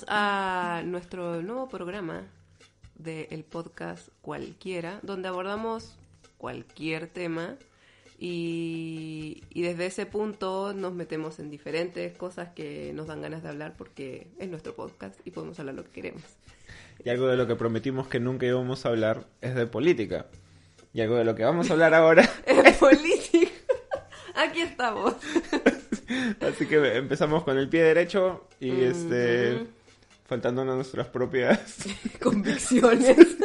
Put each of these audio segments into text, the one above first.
Bienvenidos a nuestro nuevo programa del podcast Cualquiera, donde abordamos cualquier tema y, y desde ese punto nos metemos en diferentes cosas que nos dan ganas de hablar porque es nuestro podcast y podemos hablar lo que queremos. Y algo de lo que prometimos que nunca íbamos a hablar es de política. Y algo de lo que vamos a hablar ahora. Es política. Aquí estamos. Así que empezamos con el pie derecho y este. Faltando nuestras propias. Convicciones.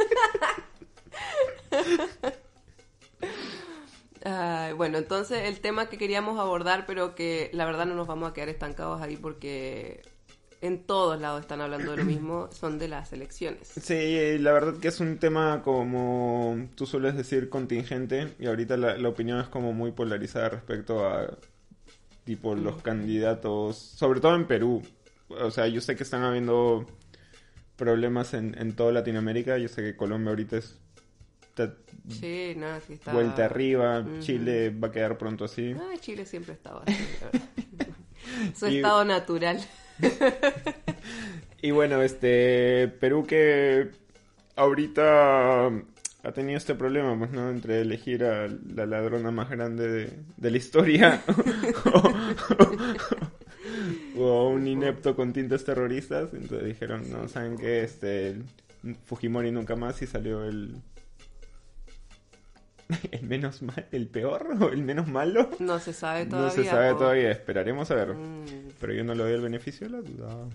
Bueno, entonces el tema que queríamos abordar, pero que la verdad no nos vamos a quedar estancados ahí porque en todos lados están hablando de lo mismo, son de las elecciones. Sí, la verdad que es un tema como tú sueles decir contingente y ahorita la, la opinión es como muy polarizada respecto a tipo los candidatos, sobre todo en Perú. O sea, yo sé que están habiendo problemas en, en toda Latinoamérica, yo sé que Colombia ahorita es está Sí, nada, sí está... vuelta arriba. Chile va a quedar pronto así. Ah, Chile siempre estaba así, la verdad. Su Y- estado natural. Y bueno, este Perú que ahorita ha tenido este problema, pues, ¿no? Entre elegir a la ladrona más grande de, de la historia o, un inepto con tintes terroristas. Entonces dijeron, no, ¿saben qué? Este, Fujimori nunca más y salió el... El menos mal, el peor o el menos malo. No se sabe todavía. no se sabe todavía, esperaremos a ver. Mm. Pero yo no le doy el beneficio de la duda.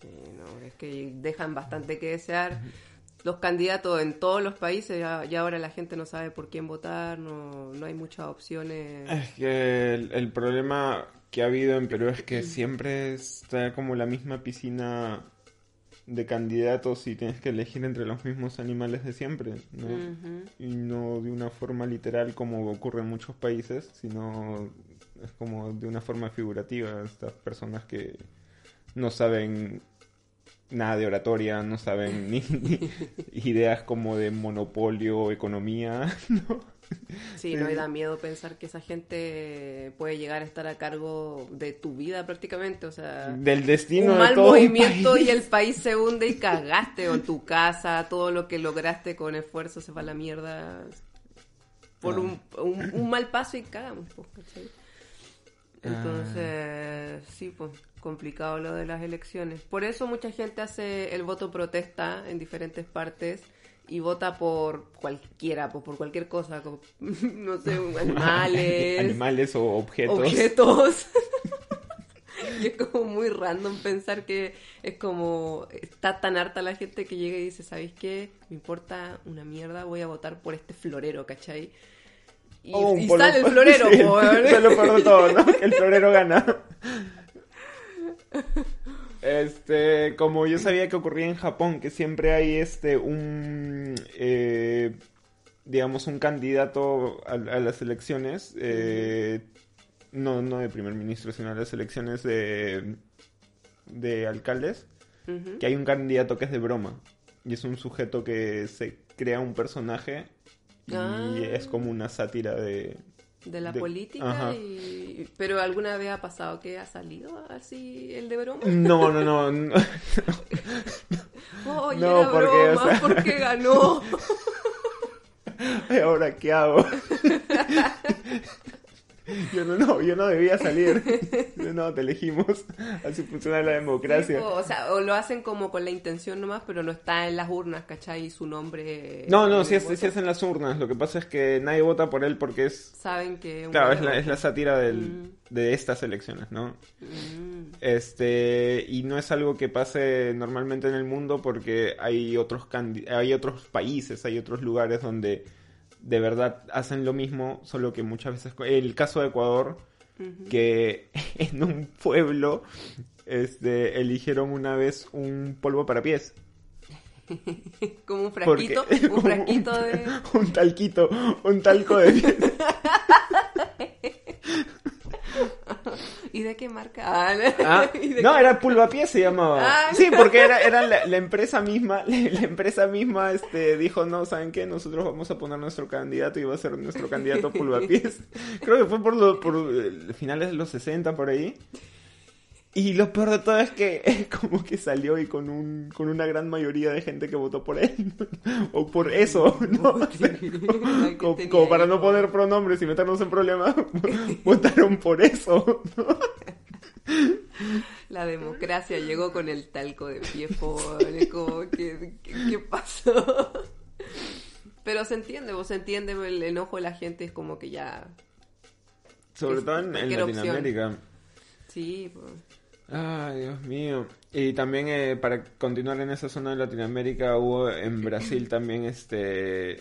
Sí, no, es que dejan bastante que desear. Los candidatos en todos los países, ya, ya ahora la gente no sabe por quién votar, no, no hay muchas opciones. Es que el, el problema que ha habido en Perú es que siempre está como la misma piscina de candidatos y tienes que elegir entre los mismos animales de siempre, ¿no? Y no de una forma literal como ocurre en muchos países, sino es como de una forma figurativa. Estas personas que no saben nada de oratoria, no saben ni, ni ideas como de monopolio o economía, ¿no? Sí, no, y da miedo pensar que esa gente puede llegar a estar a cargo de tu vida prácticamente, o sea... Del destino un de mal un movimiento país. y el país se hunde y cagaste o tu casa, todo lo que lograste con esfuerzo se va a la mierda por Ah. un, un, un mal paso y cagamos, pues, ¿cachai? Entonces, sí, pues complicado lo de las elecciones. Por eso mucha gente hace el voto protesta en diferentes partes y vota por cualquiera, pues por cualquier cosa, como, no sé, animales, Animales o objetos. objetos. y es como muy random pensar que es como está tan harta la gente que llega y dice, ¿sabéis qué? Me importa una mierda, voy a votar por este florero, ¿cachai? Y, Oh, y sale el florero, Sí. Se lo todo, ¿no? El florero gana. Este, como yo sabía que ocurría en Japón, que siempre hay este, un, eh, digamos, un candidato a, a las elecciones, eh, no, no de primer ministro, sino a las elecciones de, de alcaldes, que hay un candidato que es de broma. Y es un sujeto que se crea un personaje y Ah. es como una sátira de... de la de- política ajá. y pero alguna vez ha pasado que ha salido así el de broma No, no, no. no. Oye, No, era porque, broma o sea- porque ganó Ay, ¿Ahora qué hago? Yo no, no, yo no debía salir. No, te elegimos. Así funciona la democracia. O sea o lo hacen como con la intención nomás pero no está en las urnas ¿cachai? su nombre No, no, en sí, es, sí es en las urnas. Lo que pasa es que nadie vota por él porque es... saben que Claro, es la, es la sátira del- Mm. de estas elecciones, ¿no? Mm. Este, y no es algo que pase normalmente en el mundo porque hay otros hay otros países, hay otros lugares donde de verdad hacen lo mismo, solo que muchas veces el caso de Ecuador que en un pueblo este, eligieron una vez un polvo para pies. Como un frasquito, un frasquito de... un talquito, un talco de pies. ¿Y de qué marca? Ah, ah no, era Pulvapié se llamaba. Ah, sí, porque era, era la, empresa misma, la, empresa misma este, dijo, no, ¿saben qué? Nosotros vamos a poner nuestro candidato y va a ser nuestro candidato Pulvapiés. Creo que fue por, lo, por finales de los 60, por ahí. Y lo peor de todo es que como que salió y con un con una gran mayoría de gente que votó por él. o por eso, ¿no? como, para no poner pronombres y meternos en problemas, votaron por eso, La democracia llegó con el talco de pie, pobre, como, ¿qué, qué, pasó? Pero se entiende, vos se entiende el enojo de la gente, es como que ya... Sobre todo en, Latinoamérica. Sí, pues... Ay, Dios mío. Y también eh, para continuar en esa zona de Latinoamérica hubo en Brasil también este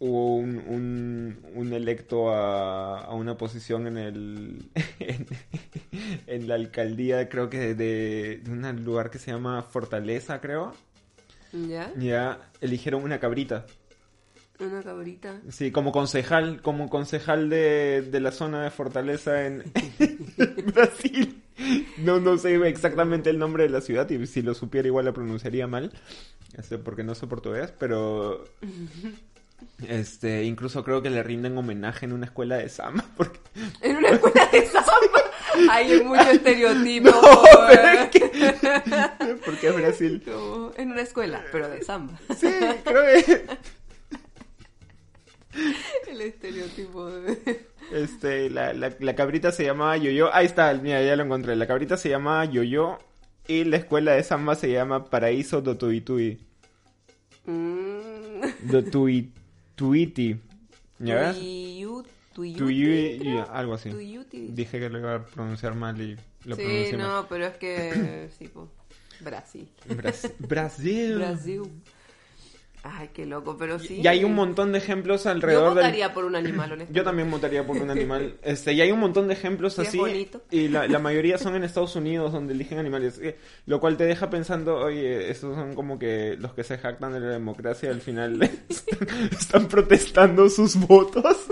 hubo un, un, electo a, una posición en el en, la alcaldía creo que de, de, un lugar que se llama Fortaleza creo ya ya eligieron una cabrita una cabrita. Sí, como concejal, como concejal de, de la zona de Fortaleza en Brasil. No, no sé exactamente el nombre de la ciudad y si lo supiera igual la pronunciaría mal, este, porque no sé portugués, pero este, incluso creo que le rinden homenaje en una escuela de samba. Porque... ¿En una escuela de samba? Hay mucho estereotipo. porque es Brasil. en una escuela, pero de samba. Sí, creo que El estereotipo de... Este, la, la, cabrita se llamaba Yoyo. Ahí está, mira, ya lo encontré. La cabrita se llamaba Yoyo y la escuela de samba se llama Paraíso do Tuitui. Mm. Do Tuiti. ¿Ya ves? Algo así. Dije que lo iba a pronunciar mal y lo sí, no, pero es que... sí, pues, Brasil. Brasil. Brasil. Ay, qué loco, pero sí. Y hay un montón de ejemplos alrededor Yo votaría por un animal, honestamente. Yo también votaría por un animal. Este, y hay un montón de ejemplos así. Y la, la, mayoría son en Estados Unidos, donde eligen animales. Eh, lo cual te deja pensando, oye, estos son como que los que se jactan de la democracia, al final están, protestando sus votos.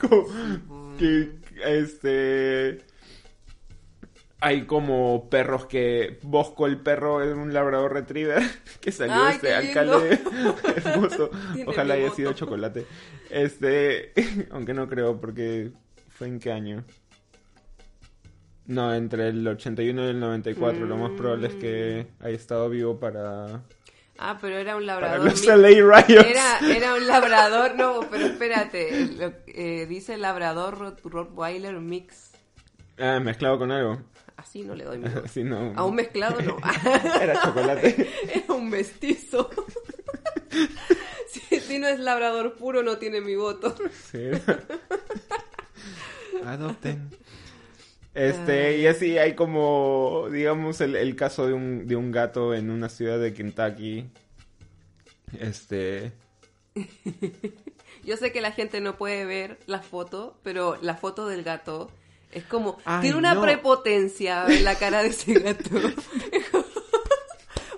como que, este hay como perros que Bosco el perro es un labrador retriever que salió este alcalde. Hermoso. Ojalá haya sido chocolate. Este aunque no creo porque fue en qué año. No entre el 81 y el 94 lo más probable es que mm. haya estado vivo para Ah, pero era un labrador. Para los LA Era, era un labrador, no, pero espérate. eh, dice labrador Rottweiler mix. Ah, mezclado con algo así no le doy mi no. A un mezclado no. Era chocolate. Era un mestizo. si, no es labrador puro, no tiene mi voto. Sí. Adopten. Este, y así hay como, digamos, el, el caso de un, de un gato en una ciudad de Kentucky. Este. Yo sé que la gente no puede ver la foto, pero la foto del gato es como, tiene una prepotencia en la cara de ese gato.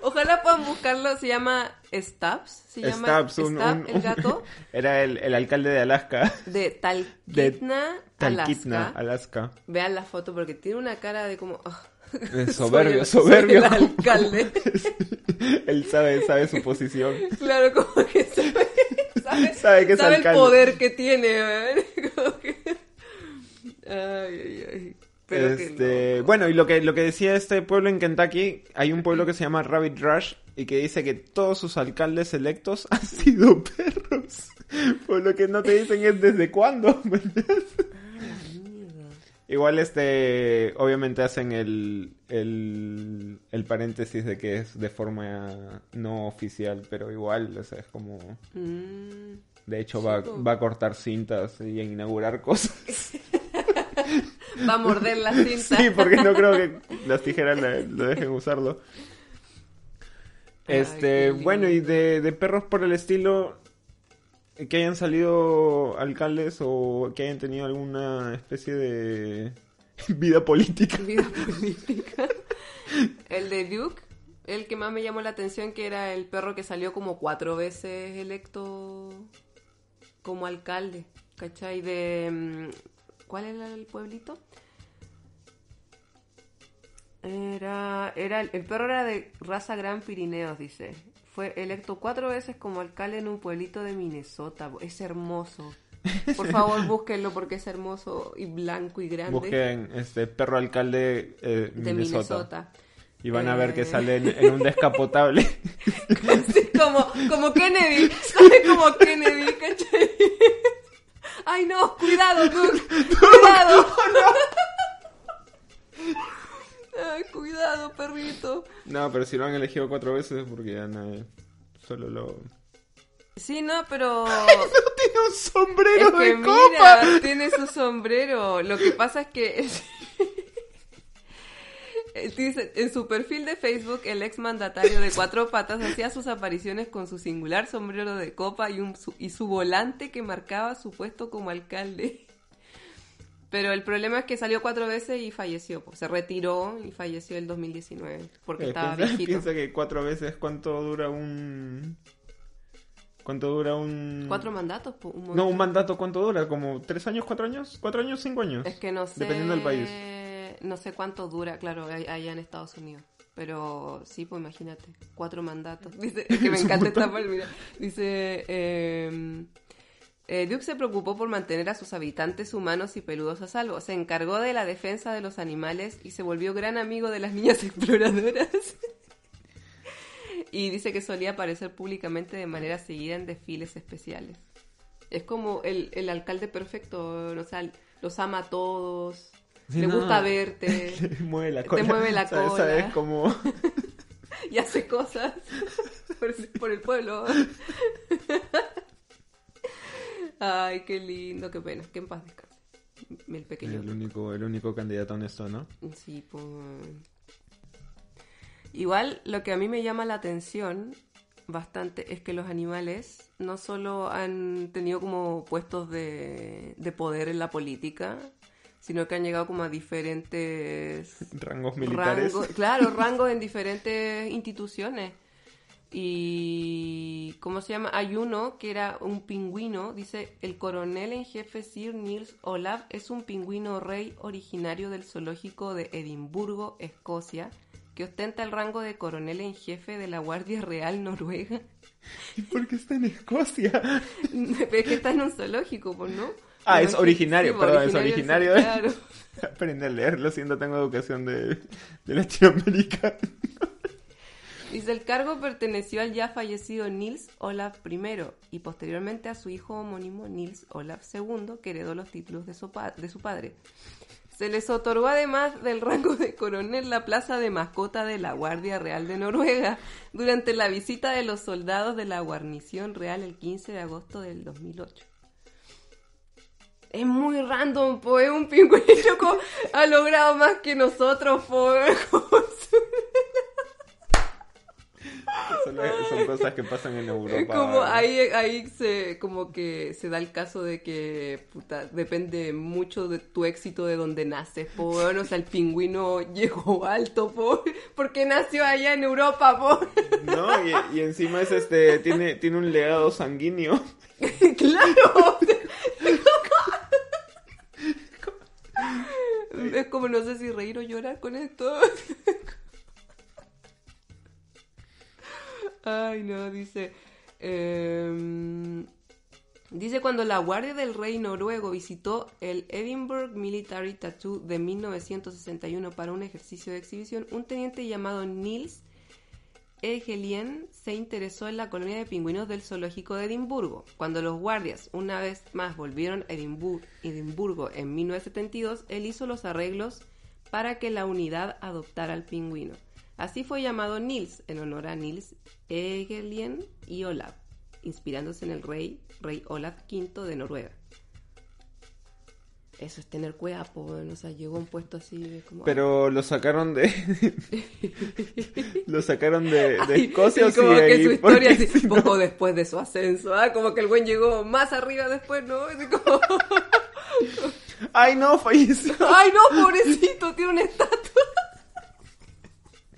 Ojalá puedan buscarlo, se llama Stubbs, se llama el gato. Era el, alcalde de Alaska. De Talkeetna, Alaska. Alaska. Vean la foto porque tiene una cara de como... Ah, soberbio, soberbio. el alcalde. Él sabe, sabe su posición. Claro, como que sabe, sabe, que es sabe el poder que tiene. Que... Ay, ay, este, Bueno, y lo que, lo que decía este pueblo en Kentucky, hay un pueblo que se llama Rabbit Rush y que dice que todos sus alcaldes electos han sido perros. Pues lo que no te dicen es desde cuándo. Igual este, obviamente hacen el, el, el, paréntesis de que es de forma no oficial, pero igual, o sea, es como... Mm. De hecho va, va a cortar cintas y a inaugurar cosas. Va a morder la cinta. Sí, porque no creo que las tijeras lo dejen usarlo. Este, bueno, y de, perros por el estilo, que hayan salido alcaldes o que hayan tenido alguna especie de vida política. Vida política. El de Duke, el que más me llamó la atención, que era el perro que salió como cuatro veces electo como alcalde, ¿cachai? De... ¿Cuál era el pueblito? Era, era, el perro era de raza Gran Pirineos, dice. Fue electo cuatro veces como alcalde en un pueblito de Minnesota. Es hermoso. Por favor, búsquenlo porque es hermoso y blanco y grande. Busquen este perro alcalde eh, de Minnesota. Minnesota. Y van a ver que Eh. sale en, en un descapotable. Como, como Kennedy, sale como Kennedy, ¿cachai? Ay no, cuidado, Duke, cuidado. Ay, cuidado, perrito. no, pero si lo han elegido cuatro veces es porque ya no, solo lo... Sí, no, pero Tiene un sombrero es que de mira, copa. tiene su sombrero. Lo que pasa es que Dice, en su perfil de Facebook, el ex mandatario de cuatro patas hacía sus apariciones con su singular sombrero de copa y, un, su, y su volante que marcaba su puesto como alcalde. Pero el problema es que salió cuatro veces y falleció. pues, se retiró y falleció el 2019 porque Eh, estaba piensa, viejito. piensa que cuatro veces cuánto dura un... ¿Cuánto dura un... Cuatro mandatos, pues, un No, un mandato cuánto dura, como tres años, cuatro años, cuatro años, cinco años. Es que no sé. Dependiendo del país. No sé cuánto dura, claro, allá en Estados Unidos. Pero sí, pues imagínate, cuatro mandatos. Dice, es que me encanta esta parte, mira. Dice, eh, eh, Duke se preocupó por mantener a sus habitantes humanos y peludos a salvo. Se encargó de la defensa de los animales y se volvió gran amigo de las niñas exploradoras. y dice que solía aparecer públicamente de manera seguida en desfiles especiales. Es como el, el alcalde perfecto, o sea, los ama a todos, Sí, le no. gusta verte Te mueve la Te cola. mueve la ¿Sabes? cola. ¿Sabes cómo? y hace cosas por, por el pueblo. Ay, qué lindo, qué pena, que en paz descanse. El pequeño. El único, el único candidato honesto, ¿no? Sí, pues. Igual lo que a mí me llama la atención bastante es que los animales no solo han tenido como puestos de, de poder en la política, sino que han llegado como a diferentes Rangos militares. rangos, claro, rangos en diferentes instituciones. Y, ¿cómo se llama? Hay uno que era un pingüino, dice, el coronel en jefe Sir Niels Olaf es un pingüino rey originario del zoológico de Edimburgo, Escocia, que ostenta el rango de coronel en jefe de la Guardia Real Noruega. ¿Y por qué está en Escocia? es que está en un zoológico, pues, ¿no? Ah, es originario, perdón, es originario. Claro. Aprende a leer, lo siento, tengo educación de, de Latinoamérica. Dice, el cargo perteneció al ya fallecido Nils Olaf I y posteriormente a su hijo homónimo Nils Olaf II, que heredó los títulos de su, de su padre. Se les otorgó además del rango de coronel la plaza de mascota de la Guardia Real de Noruega durante la visita de los soldados de la guarnición real el 15 de agosto del 2008. Es muy random, pues un pingüino ha logrado más que nosotros, pues. Son, son cosas que pasan en Europa. Como ahí, ahí se, como que se da el caso de que puta, depende mucho de tu éxito de donde naces, po, weón. o sea, el pingüino llegó alto, po, porque nació allá en Europa, po. No, y, y encima es este, tiene, tiene un legado sanguíneo. claro. es como no sé si reír o llorar con esto. Ay, no, dice. em, dice cuando la Guardia del Rey noruego visitó el Edinburgh Military Tattoo de 1961 para un ejercicio de exhibición, un teniente llamado Nils Egelien se interesó en la colonia de pingüinos del zoológico de Edimburgo. Cuando los guardias una vez más volvieron a Edimbu- Edimburgo en 1972, él hizo los arreglos para que la unidad adoptara al pingüino. Así fue llamado Nils, en honor a Nils Egelien y Olaf, inspirándose en el rey, rey Olaf V de Noruega. Eso es tener cuerpo, o sea, llegó a un puesto así de como... Pero lo sacaron de. lo sacaron de, de Ay, Escocia como sí, que ahí, su historia así, si no- poco después de su ascenso, ¿ah? como que el buen llegó más arriba después, ¿no? Así como, Ay, no, falleció. ay no, pobrecito, tiene una estatua.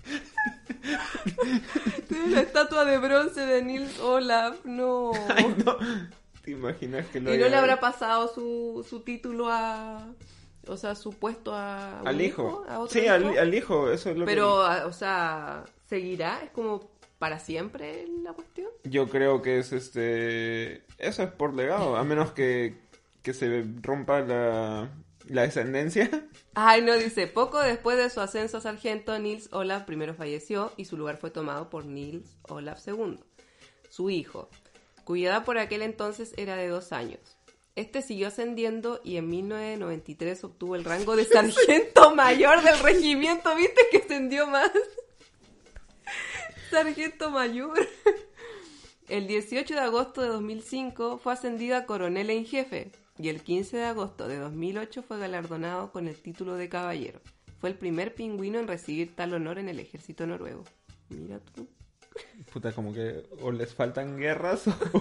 tiene una estatua de bronce de Nils Olaf, no. Ay, no. ¿Te imaginas que lo y no le habrá pasado su, su título a... O sea, su puesto a... Al hijo. ¿A otro Sí, hijo? al, al hijo, eso es lo Pero, o sea, ¿seguirá? ¿Es como para siempre la cuestión? Yo creo que es este. Eso es por legado, a menos que, que se rompa la, la descendencia. Ay, no, dice, poco después de su ascenso a sargento, Nils Olaf primero falleció y su lugar fue tomado por Nils Olaf II, su hijo, cuya edad por aquel entonces era de dos años. Este siguió ascendiendo y en 1993 obtuvo el rango de sargento mayor del regimiento. ¿Viste que ascendió más? sargento mayor. El 18 de agosto de 2005 fue ascendido a coronel en jefe y el 15 de agosto de 2008 fue galardonado con el título de caballero. Fue el primer pingüino en recibir tal honor en el ejército noruego. Mira tú. Puta, como que o les faltan guerras o,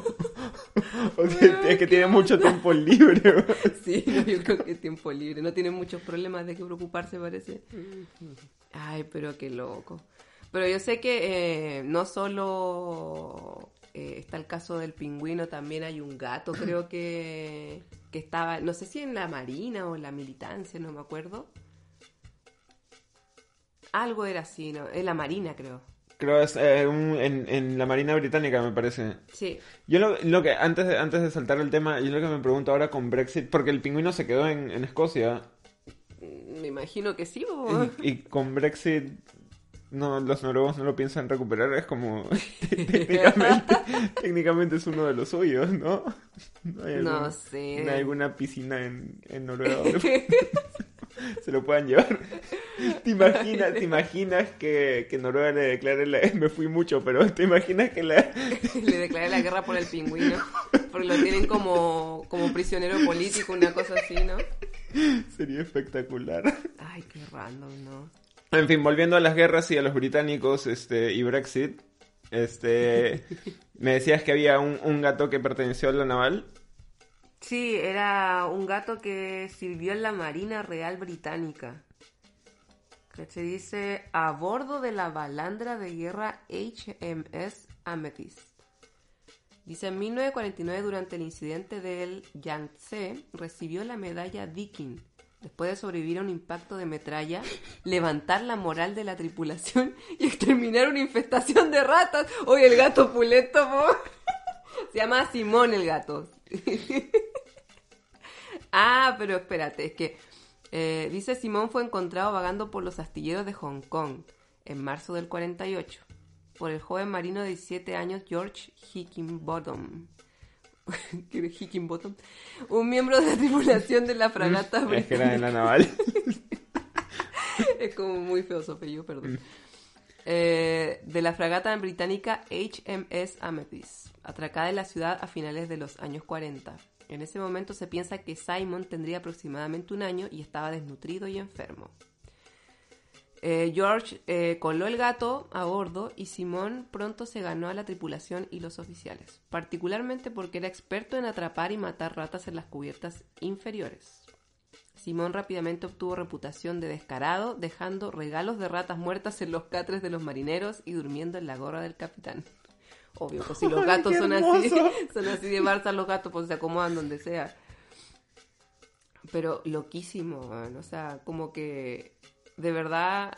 o que, es que tiene mucho tiempo libre. Sí, no, yo creo que es tiempo libre. No tiene muchos problemas de qué preocuparse, parece. Ay, pero qué loco. Pero yo sé que eh, no solo eh, está el caso del pingüino, también hay un gato, creo que, que estaba, no sé si en la marina o en la militancia, no me acuerdo. Algo era así, ¿no? En la marina, creo. Creo es eh, un- en, en la Marina Británica, me parece. Sí. Yo lo, lo que, antes de, antes de saltar el tema, yo lo que me pregunto ahora con Brexit, porque el pingüino se quedó en, en Escocia, Me imagino que sí, po. y, y con Brexit no, los noruegos no lo piensan recuperar, es como técnicamente, técnicamente es uno de los suyos, ¿no? No, hay No algún- sé. no hay alguna piscina en, en Noruega se lo puedan llevar. ¿Te imaginas, te imaginas que, que Noruega le declare la... Me fui mucho, pero ¿te imaginas que la... Le declaré la guerra por el pingüino. Porque lo tienen como, como prisionero político, una cosa así, ¿no? Sería espectacular. Ay, qué random, ¿no? En fin, volviendo a las guerras y a los británicos este, y Brexit, este, me decías que había un, un gato que perteneció a la naval. Sí, era un gato que sirvió en la Marina Real Británica. Que se dice a bordo de la balandra de guerra HMS Amethyst. Dice en 1949 durante el incidente del Yangtze recibió la medalla Viking después de sobrevivir a un impacto de metralla, levantar la moral de la tripulación y exterminar una infestación de ratas. Oye, el gato pulento, po. Se llama Simón el gato. ah, pero espérate, es que eh, dice Simón fue encontrado vagando por los astilleros de Hong Kong en marzo del 48 por el joven marino de 17 años George Hickinbottom. ¿Qué era Hickinbottom? Un miembro de la tripulación de la fragata Es que era en la naval. es como muy feo su apellido, perdón. Eh, de la fragata británica HMS Amethyst, atracada en la ciudad a finales de los años 40. En ese momento se piensa que Simon tendría aproximadamente un año y estaba desnutrido y enfermo. Eh, George eh, coló el gato a bordo y Simón pronto se ganó a la tripulación y los oficiales, particularmente porque era experto en atrapar y matar ratas en las cubiertas inferiores. Simón rápidamente obtuvo reputación de descarado, dejando regalos de ratas muertas en los catres de los marineros y durmiendo en la gorra del capitán. Obvio, pues si los ¡Ay, gatos son así, son así de Barça, los gatos pues se acomodan donde sea. Pero loquísimo, man. o sea, como que de verdad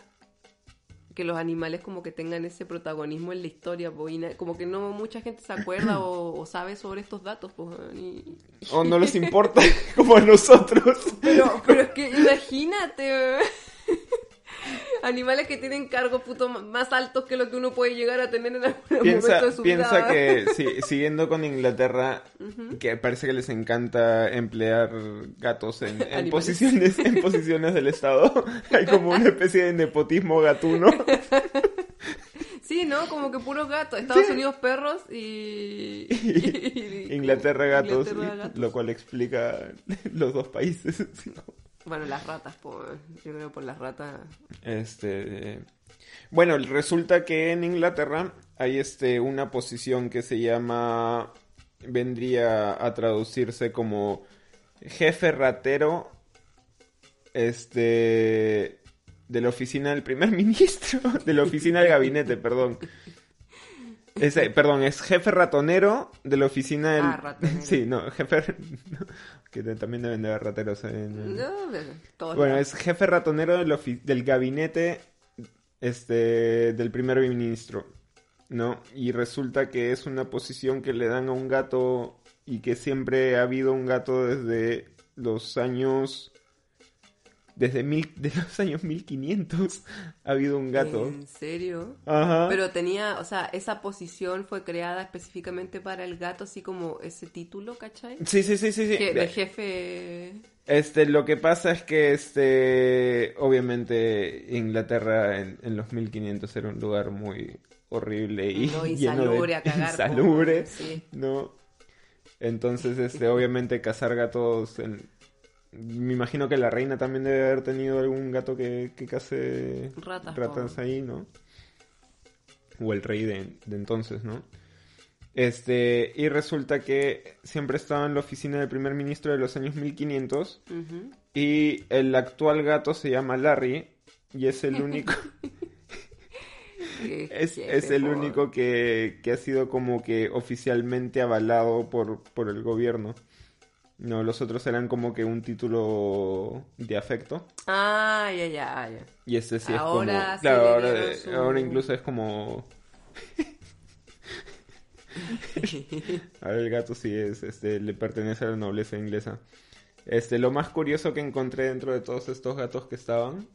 que los animales como que tengan ese protagonismo en la historia, na- como que no mucha gente se acuerda o, o sabe sobre estos datos, pues, y- O no les importa, como a nosotros. pero, pero es que imagínate, animales que tienen cargos puto más altos que lo que uno puede llegar a tener en algún Piensa, momento de su piensa vida. que si- siguiendo con Inglaterra, que parece que les encanta emplear gatos en, en posiciones, en posiciones del Estado. Hay como una especie de nepotismo gatuno. Sí, Sí, ¿no? Como que puros gatos. Estados Unidos perros y... Inglaterra gatos, Inglaterra gatos. lo cual explica los dos países. Bueno, las ratas, por... yo creo por las ratas. Este, bueno, resulta que en Inglaterra hay este una posición que se llama vendría a traducirse como jefe ratero este de la oficina del primer ministro, de la oficina del gabinete, perdón. Ese, perdón, es jefe ratonero de la oficina del... Ah, ratonero. Sí, no, jefe... que también deben de haber rateros en... No, todos Bueno, es jefe ratonero del, ofi- del gabinete este, del primer ministro, ¿no? Y resulta que es una posición que le dan a un gato y que siempre ha habido un gato desde los años... Desde mil, de los años 1500 ha habido un gato. ¿En serio? Ajá. Pero tenía, o sea, esa posición fue creada específicamente para el gato, así como ese título, ¿cachai? Sí, sí, sí, sí. sí. Que de jefe... Este, lo que pasa es que, este, obviamente, Inglaterra en, en los 1500 era un lugar muy horrible y No, lleno insalubre de a cagar, insalubre, sí. ¿no? Entonces, este, obviamente, cazar gatos, en- me imagino que la reina también debe haber tenido algún gato que, que case Ratas, ahí, ¿no? O el rey de, de entonces, ¿no? Este, y resulta que siempre estaba en la oficina del primer ministro de los años 1500 Ujú. y el actual gato se llama Larry y es el único es, es el único que, que ha sido como que oficialmente avalado por, por el gobierno. No, los otros eran como que un título de afecto. Ah, ya, ya, ya. Y este sí Ahora es sí como. Claro, le ahora, su- ahora incluso es como. Ahora el gato sí es, este, le pertenece a la nobleza inglesa. Este, lo más curioso que encontré dentro de todos estos gatos que estaban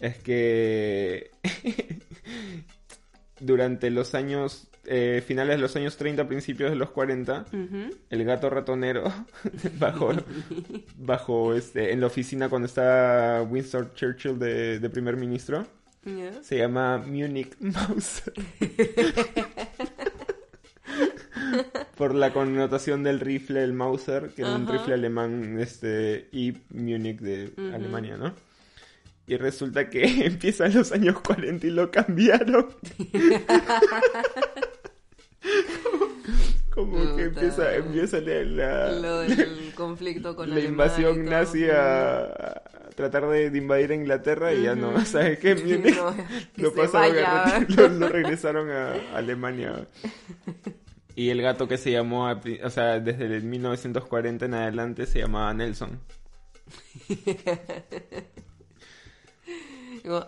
es que durante los años eh, finales de los años 30, principios de los 40, Ujú. el gato ratonero bajo, bajo este, en la oficina cuando está Winston Churchill de, de primer ministro, se llama Munich Mouse. Por la connotación del rifle, el Mauser, que era un rifle alemán, este, y Munich de. Alemania, ¿no? Y resulta que empiezan los años 40 y lo cambiaron. Como que Puta. empieza, empieza la, la- Lo del conflicto con la Alemania invasión nazi a, a tratar de, de invadir a Inglaterra y ya no, ¿sabes qué? Munich No, que lo pasaron a lo, lo regresaron a Alemania. Y el gato que se llamó, o sea, desde el 1940 en adelante se llamaba Nelson. Como,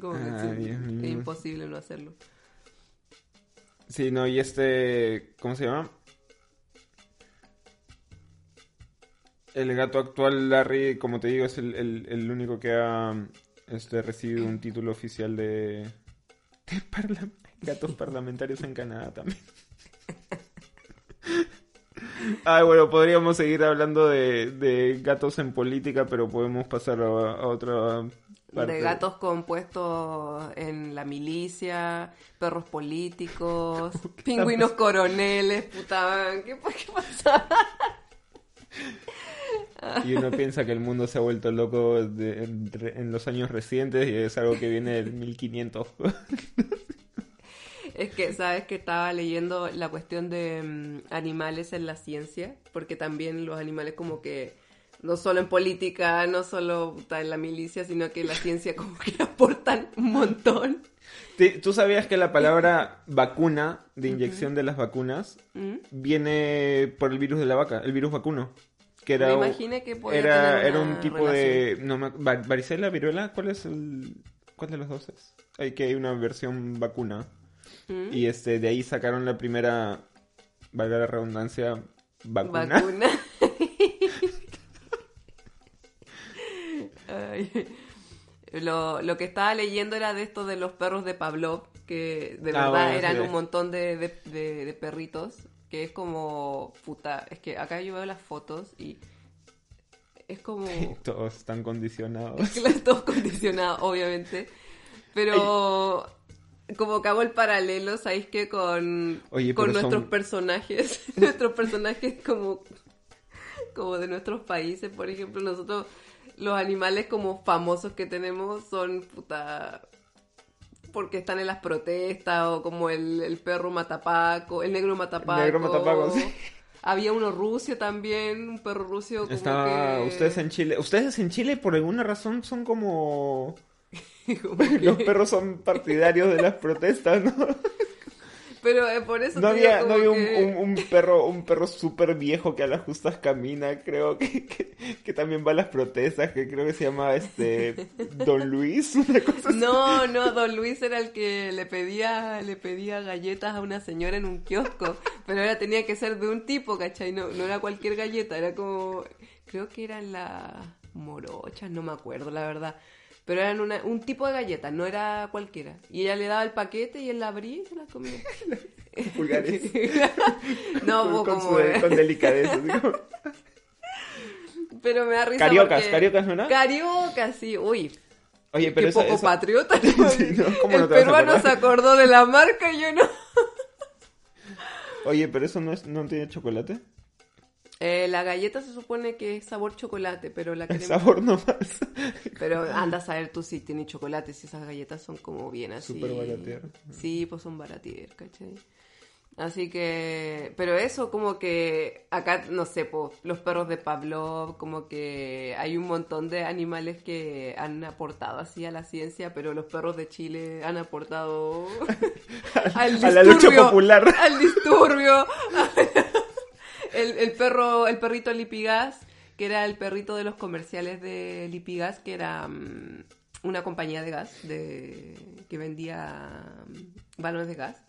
como que sí, mío. es imposible no hacerlo. Sí, no, y este, ¿cómo se llama? El gato actual, Larry, como te digo, es el, el- el único que ha este, recibido un título oficial de, de parla- gatos parlamentarios en Canadá también. Ay, bueno, podríamos seguir hablando de, de gatos en política, pero podemos pasar a, a otra De gatos compuestos en la milicia, perros políticos, pingüinos coroneles, puta, ¿qué, qué pasa? Y uno piensa que el mundo se ha vuelto loco de- en, re- en los años recientes y es algo que viene del 1500. Es que, ¿sabes que estaba leyendo la cuestión de mm, animales en la ciencia? Porque también los animales como que, no solo en política, no solo en la milicia, sino que la ciencia como que aportan un montón. ¿Tú sabías que la palabra vacuna, de inyección de las vacunas, ¿Mm? viene por el virus de la vaca, el virus vacuno? Que era, Me imaginé que podía era, tener era un tipo de... No, varicela, viruela, ¿cuál es el... ¿Cuál de los dos es? Hay que hay una versión vacuna. ¿Mm? Y este, de ahí sacaron la primera, valga la redundancia, vacuna. Vacuna. Ay. Lo, lo que estaba leyendo era de esto de los perros de Pavlov, que de Ah, verdad bueno, eran sí. un montón de, de- de- de perritos, que es como, puta, es que acá yo veo las fotos y es como... Todos están condicionados. Es que las todos condicionados, obviamente. Pero como que hago el paralelo, ¿sabéis que Con, Oye, con nuestros son- personajes, nuestros personajes como, como de nuestros países, por ejemplo, nosotros, los animales como famosos que tenemos son, puta, porque están en las protestas, o como el, el perro matapaco, el negro matapaco. negro matapaco, sí. Había uno ruso también, un perro ruso como Estaba que... ustedes en Chile. Ustedes en Chile por alguna razón son como como que- los perros son partidarios de las protestas, ¿no? Pero eh, por eso No había, no había un, que- un- un perro, un perro súper viejo que a las justas camina, creo que, que, que también va a las protestas, que creo que se llama este Don Luis, una cosa así. No, no, don Luis era el que le pedía, le pedía galletas a una señora en un kiosco, pero ahora tenía que ser de un tipo, ¿cachai? No, no era cualquier galleta, era como, creo que eran las morochas, no me acuerdo la verdad, pero eran una- un tipo de galleta, no era cualquiera. Y ella le daba el paquete y él la abría y se la comía. Pulgares. no, con, vos con como... su- con delicadeza. Pero me da risa Cariocas, porque- cariocas, ¿no era? Cariocas, sí, uy. Oye, pero Qué eso, poco eso- patriota. Sí, ¿no? ¿Cómo el no a peruano se acordó de la marca y yo no. Oye, pero eso no, es, no tiene chocolate. Eh, la galleta se supone que es sabor chocolate, pero la El crema... sabor nomás. Pero anda a saber tú si tiene chocolate, si esas galletas son como bien así. Súper baratier. Sí, pues son baratier, ¿cachai? Así que, pero eso como que acá, no sé, pues, los perros de Pavlov, como que hay un montón de animales que han aportado así a la ciencia, pero los perros de Chile han aportado al A la lucha popular. Al disturbio. El, el perro, el perrito Lipigas, que era el perrito de los comerciales de Lipigas, que era mm, una compañía de gas de, que vendía mm, balones de gas.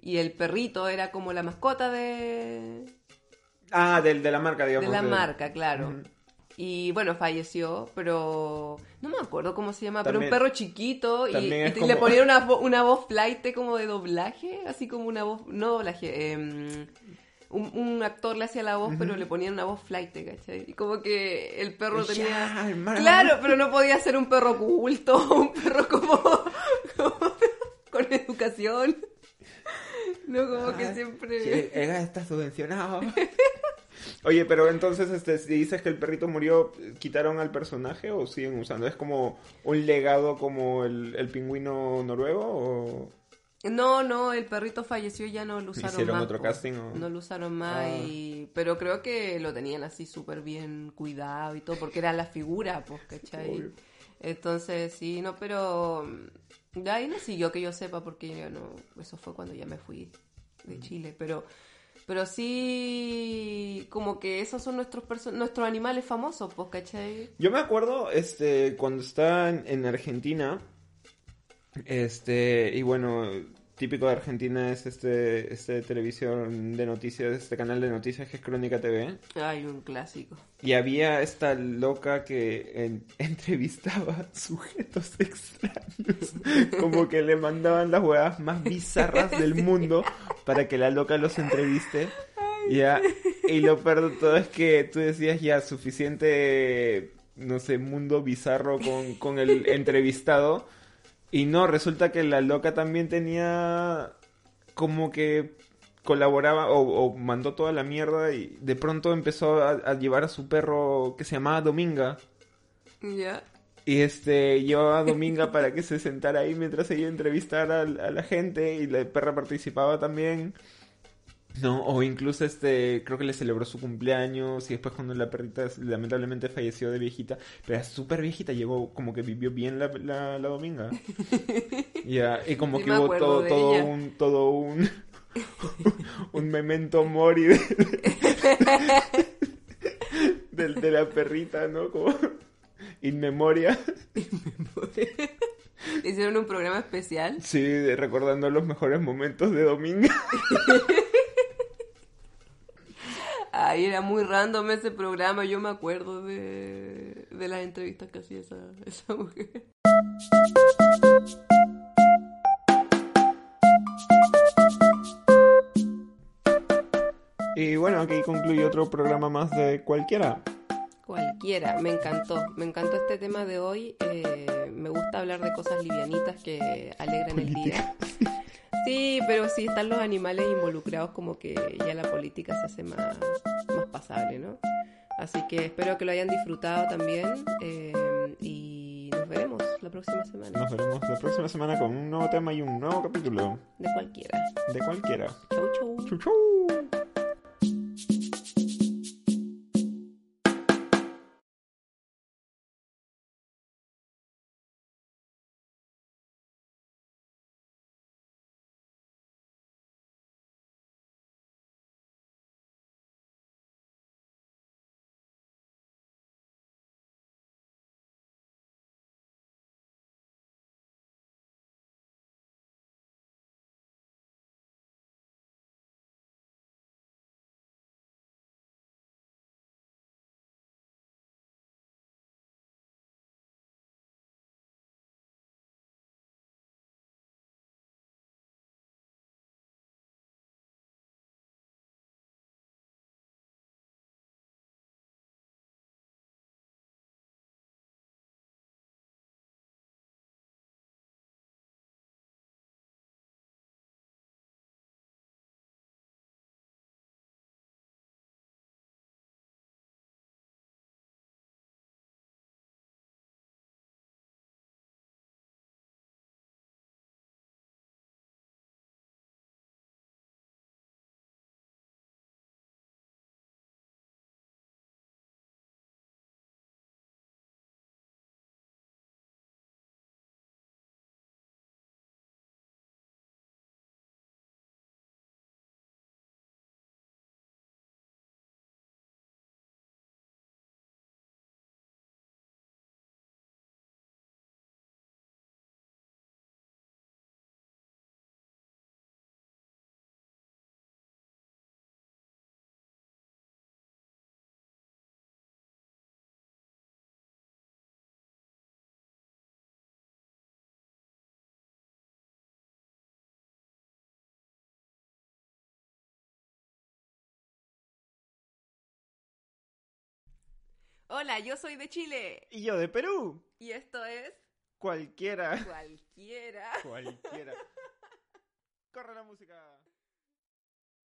Y el perrito era como la mascota de, Ah, del, de la marca, de digamos. la de- marca, claro. Y bueno, falleció, pero no me acuerdo cómo se llama, pero un perro chiquito y, como- le ponían una, una voz flight como de doblaje, así como una voz, no doblaje, em, un, un actor le hacía la voz, pero le ponían una voz flight, ¿cachai? Y como que el perro Ya, tenía... hermano. Claro, pero no podía ser un perro culto, un perro como, como con educación. No, como que siempre... está subvencionado. Oye, pero entonces, este, si dices que el perrito murió, ¿quitaron al personaje o siguen usando? ¿Es como un legado como el, el pingüino noruego o...? No, no, el perrito falleció y ya no lo usaron ¿Hicieron más. otro po. casting o? No lo usaron más, Ah. y... pero creo que lo tenían así súper bien cuidado y todo, porque era la figura, pues, ¿cachai? Obvio. Entonces, sí, no, pero mm, de ahí no siguió que yo sepa, porque yo no, eso fue cuando ya me fui de Chile, pero... Pero sí, como que esos son nuestros nuestros animales famosos, pues, ¿cachai? Yo me acuerdo, este, cuando estaba en, en Argentina, este, y bueno, típico de Argentina es este, este televisión de noticias, este canal de noticias que es Crónica TV, Ay, un clásico. y había esta loca que en- entrevistaba sujetos extraños, como que le mandaban las huevas más bizarras del mundo para que la loca los entreviste. Ya, y lo peor de todo es que tú decías ya suficiente, no sé, mundo bizarro con, con el entrevistado. Y no, resulta que la loca también tenía como que colaboraba o, o mandó toda la mierda y de pronto empezó a, a llevar a su perro que se llamaba Dominga. Ya. Y este, llevaba a Dominga para que se sentara ahí mientras ella entrevistara a, a la gente y la perra participaba también. No, o incluso este, creo que le celebró su cumpleaños y después cuando la perrita lamentablemente falleció de viejita, pero era súper viejita, llegó como que vivió bien la, la, la Dominga. Ya, y como Sí que hubo todo, todo ella. un, todo un, un memento mori de, de, de la perrita, ¿no? Como in memoria. Hicieron un programa especial. Sí, recordando los mejores momentos de Dominga. Era muy random ese programa, yo me acuerdo de, de las entrevistas que hacía esa, esa mujer. Y bueno, aquí concluye otro programa más de cualquiera. Cualquiera, me encantó, me encantó este tema de hoy. eh, me gusta hablar de cosas livianitas que alegran el día. Sí, pero si están los animales involucrados, como que ya la política se hace más pasable, ¿no? Así que espero que lo hayan disfrutado también eh, y nos veremos la próxima semana. Nos veremos la próxima semana con un nuevo tema y un nuevo capítulo. De cualquiera. De cualquiera. Chau, chau. Chau, chau. Hola, yo soy de Chile Y yo de Perú. y esto es Cualquiera. cualquiera. Cualquiera. Corre la música.